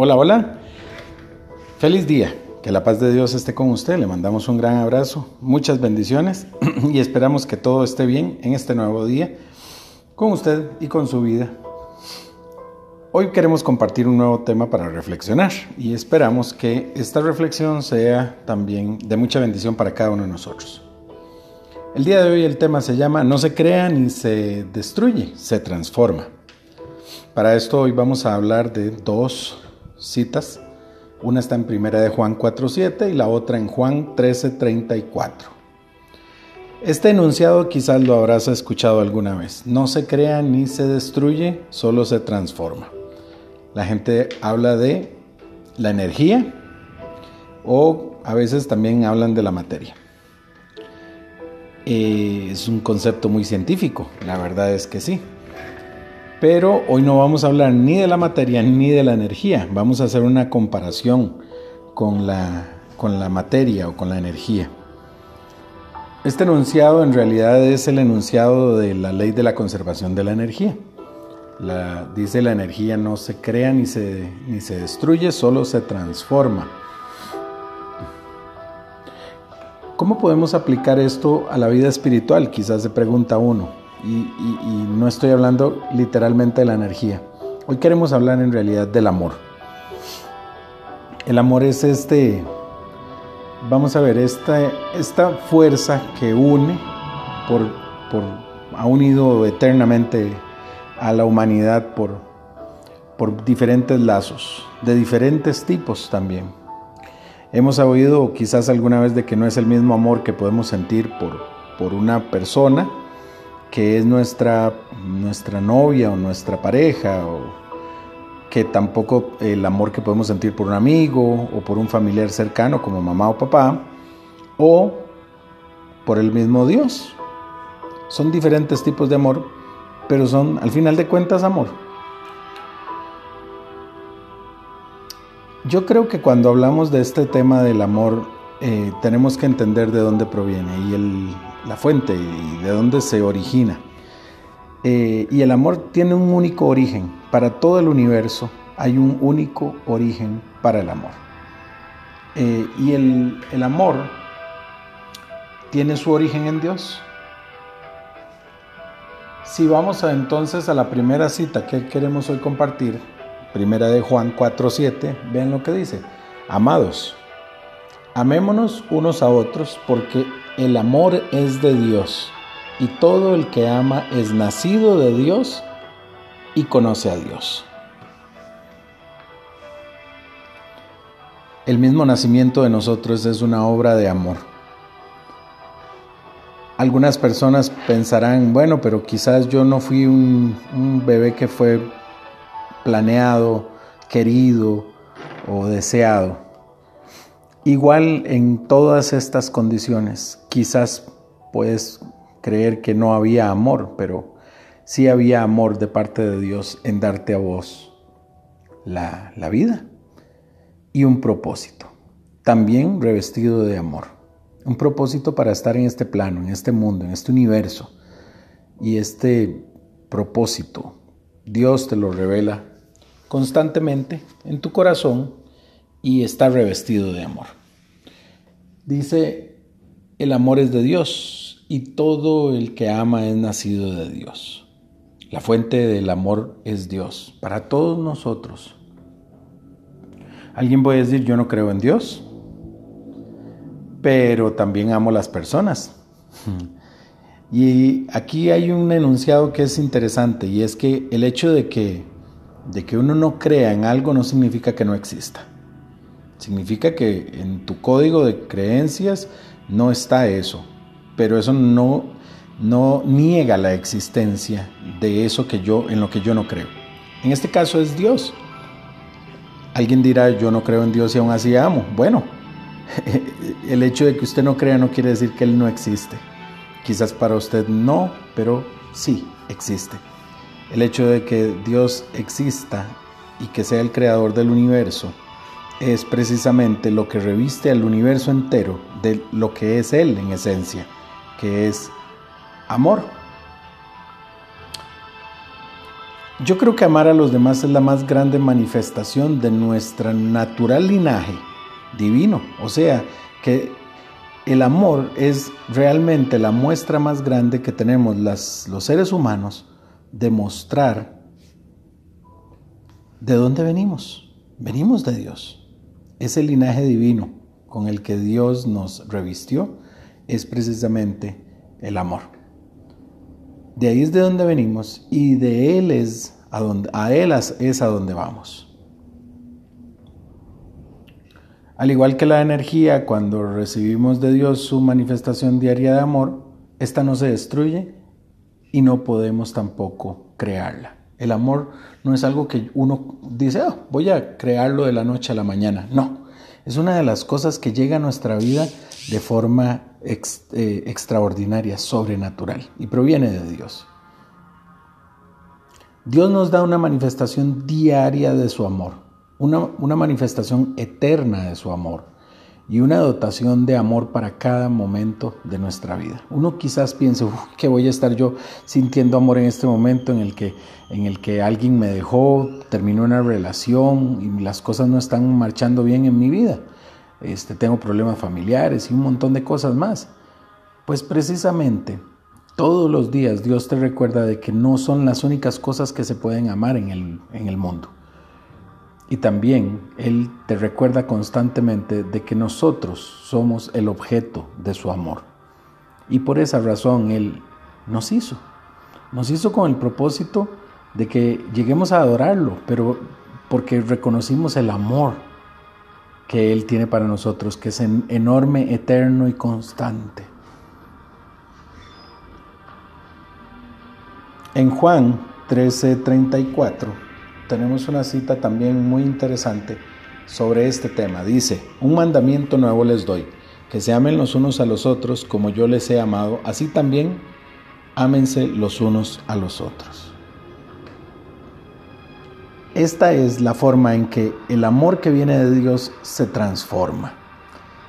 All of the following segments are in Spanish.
Hola, hola. Feliz día. Que la paz de Dios esté con usted. Le mandamos un gran abrazo, muchas bendiciones y esperamos que todo esté bien en este nuevo día con usted y con su vida. Hoy queremos compartir un nuevo tema para reflexionar y esperamos que esta reflexión sea también de mucha bendición para cada uno de nosotros. El día de hoy el tema se llama No se crea ni se destruye, se transforma. Para esto hoy vamos a hablar de dos citas. Una está en primera de Juan 4.7 y la otra en Juan 13.34. Este enunciado quizás lo habrás escuchado alguna vez. No se crea ni se destruye, solo se transforma. La gente habla de la energía o a veces también hablan de la materia. Eh, es un concepto muy científico, la verdad es que sí. Pero hoy no vamos a hablar ni de la materia ni de la energía, vamos a hacer una comparación con la, con la materia o con la energía. Este enunciado en realidad es el enunciado de la ley de la conservación de la energía. La, dice la energía no se crea ni se, ni se destruye, solo se transforma. ¿Cómo podemos aplicar esto a la vida espiritual? Quizás se pregunta uno y, no estoy hablando literalmente de la energía. Hoy queremos hablar en realidad del amor. El amor es este, vamos a ver, esta, esta fuerza que une, por, por, ha unido eternamente a la humanidad por, por diferentes lazos, de diferentes tipos también. Hemos oído quizás alguna vez de que no es el mismo amor que podemos sentir por, por una persona que es nuestra, nuestra novia o nuestra pareja, o que tampoco el amor que podemos sentir por un amigo o por un familiar cercano como mamá o papá, o por el mismo Dios. Son diferentes tipos de amor, pero son al final de cuentas amor. Yo creo que cuando hablamos de este tema del amor, eh, tenemos que entender de dónde proviene y el, la fuente y de dónde se origina. Eh, y el amor tiene un único origen. Para todo el universo hay un único origen para el amor. Eh, y el, el amor tiene su origen en Dios. Si vamos entonces a la primera cita que queremos hoy compartir, primera de Juan 4:7, vean lo que dice. Amados, amémonos unos a otros porque el amor es de Dios y todo el que ama es nacido de Dios y conoce a Dios. El mismo nacimiento de nosotros es una obra de amor. Algunas personas pensarán, bueno, pero quizás yo no fui un, un bebé que fue planeado, querido o deseado. Igual en todas estas condiciones, quizás puedes creer que no había amor, pero sí había amor de parte de Dios en darte a vos la, la vida y un propósito, también revestido de amor. Un propósito para estar en este plano, en este mundo, en este universo. Y este propósito, Dios te lo revela constantemente en tu corazón y está revestido de amor. Dice, el amor es de Dios y todo el que ama es nacido de Dios. La fuente del amor es Dios para todos nosotros. Alguien puede decir, yo no creo en Dios, pero también amo las personas. Y aquí hay un enunciado que es interesante y es que el hecho de que, de que uno no crea en algo no significa que no exista. Significa que en tu código de creencias no está eso, pero eso no, no niega la existencia de eso que yo, en lo que yo no creo. En este caso es Dios. Alguien dirá, yo no creo en Dios y aún así amo. Bueno, el hecho de que usted no crea no quiere decir que Él no existe. Quizás para usted no, pero sí existe. El hecho de que Dios exista y que sea el creador del universo es precisamente lo que reviste al universo entero de lo que es Él en esencia, que es amor. Yo creo que amar a los demás es la más grande manifestación de nuestra natural linaje divino. O sea, que el amor es realmente la muestra más grande que tenemos los seres humanos de mostrar de dónde venimos. Venimos de Dios. Ese linaje divino con el que Dios nos revistió es precisamente el amor. De ahí es de donde venimos y de Él es a a Él es a donde vamos. Al igual que la energía, cuando recibimos de Dios su manifestación diaria de amor, esta no se destruye y no podemos tampoco crearla. El amor no es algo que uno dice, oh, voy a crearlo de la noche a la mañana. No, es una de las cosas que llega a nuestra vida de forma eh, extraordinaria, sobrenatural, y proviene de Dios. Dios nos da una manifestación diaria de su amor, una, manifestación eterna de su amor y una dotación de amor para cada momento de nuestra vida. Uno quizás piense, que voy a estar yo sintiendo amor en este momento en el que, en el que alguien me dejó, terminó una relación y las cosas no están marchando bien en mi vida. Este, tengo problemas familiares y un montón de cosas más. Pues precisamente todos los días Dios te recuerda de que no son las únicas cosas que se pueden amar en el, en el mundo. Y también Él te recuerda constantemente de que nosotros somos el objeto de su amor. Y por esa razón Él nos hizo. Nos hizo con el propósito de que lleguemos a adorarlo, pero porque reconocimos el amor que Él tiene para nosotros, que es enorme, eterno y constante. En Juan 13:34 tenemos una cita también muy interesante sobre este tema. Dice, un mandamiento nuevo les doy, que se amen los unos a los otros como yo les he amado, así también ámense los unos a los otros. Esta es la forma en que el amor que viene de Dios se transforma.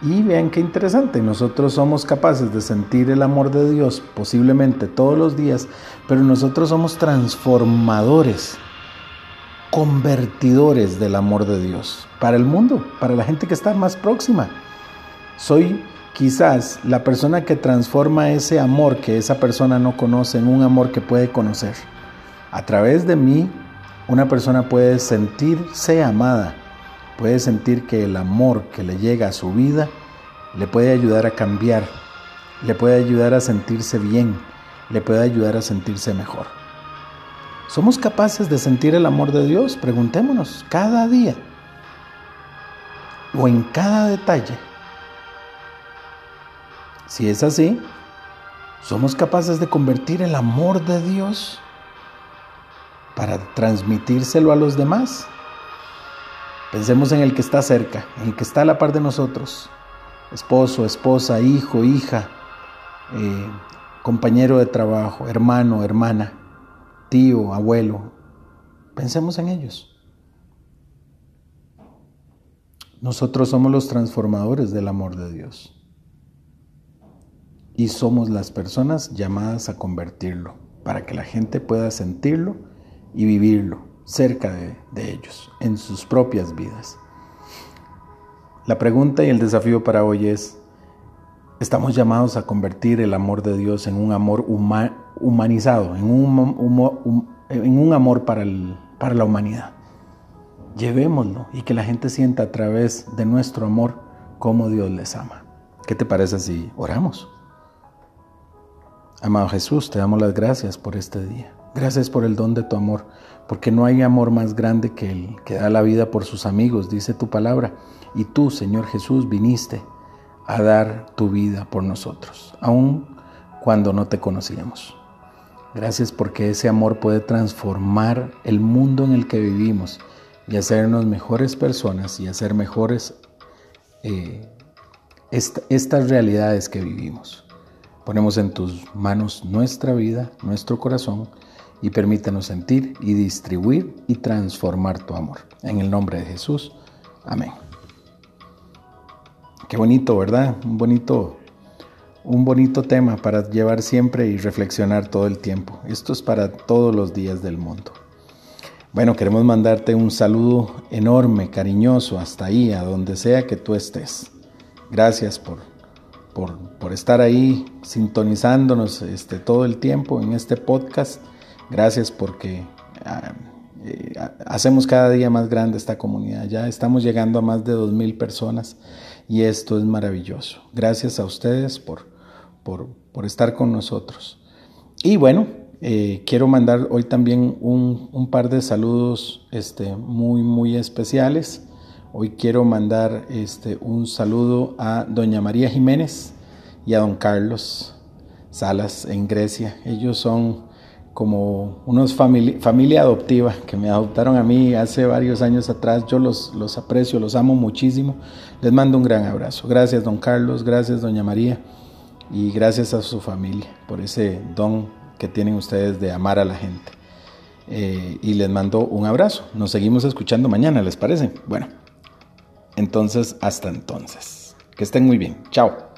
Y vean qué interesante, nosotros somos capaces de sentir el amor de Dios posiblemente todos los días, pero nosotros somos transformadores, convertidores del amor de Dios para el mundo, para la gente que está más próxima. Soy quizás la persona que transforma ese amor que esa persona no conoce en un amor que puede conocer. A través de mí, una persona puede sentirse amada puede sentir que el amor que le llega a su vida le puede ayudar a cambiar, le puede ayudar a sentirse bien, le puede ayudar a sentirse mejor. ¿Somos capaces de sentir el amor de Dios? Preguntémonos cada día o en cada detalle. Si es así, ¿somos capaces de convertir el amor de Dios para transmitírselo a los demás? Pensemos en el que está cerca, en el que está a la par de nosotros. Esposo, esposa, hijo, hija, eh, compañero de trabajo, hermano, hermana, tío, abuelo. Pensemos en ellos. Nosotros somos los transformadores del amor de Dios. Y somos las personas llamadas a convertirlo, para que la gente pueda sentirlo y vivirlo cerca de, ellos, en sus propias vidas. La pregunta y el desafío para hoy es, estamos llamados a convertir el amor de Dios en un amor humanizado, en un, amor para, para la humanidad. Llevémoslo y que la gente sienta a través de nuestro amor cómo Dios les ama. ¿Qué te parece si oramos? Amado Jesús, te damos las gracias por este día. Gracias por el don de tu amor, porque no hay amor más grande que el que da la vida por sus amigos, dice tu palabra. Y tú, Señor Jesús, viniste a dar tu vida por nosotros, aun cuando no te conocíamos. Gracias porque ese amor puede transformar el mundo en el que vivimos y hacernos mejores personas y hacer mejores eh, estas realidades que vivimos. Ponemos en tus manos nuestra vida, nuestro corazón y permítanos sentir y distribuir y transformar tu amor. En el nombre de Jesús. Amén. Qué bonito, ¿verdad? Un bonito un bonito tema para llevar siempre y reflexionar todo el tiempo. Esto es para todos los días del mundo. Bueno, queremos mandarte un saludo enorme, cariñoso, hasta ahí, a donde sea que tú estés. Gracias por, por, estar ahí sintonizándonos este, todo el tiempo en este podcast. Gracias porque ah, eh, hacemos cada día más grande esta comunidad. Ya estamos llegando a más de 2.000 personas y esto es maravilloso. Gracias a ustedes por, por, por estar con nosotros. Y bueno, eh, quiero mandar hoy también un, par de saludos este, muy, muy especiales. Hoy quiero mandar este, un saludo a doña María Jiménez y a don Carlos Salas en Grecia. Ellos son como unos familia adoptiva que me adoptaron a mí hace varios años atrás. Yo los, los aprecio, los amo muchísimo. Les mando un gran abrazo. Gracias, don Carlos. Gracias, doña María. Y gracias a su familia por ese don que tienen ustedes de amar a la gente. Eh, y les mando un abrazo. Nos seguimos escuchando mañana, ¿les parece? Bueno, entonces hasta entonces. Que estén muy bien. Chao.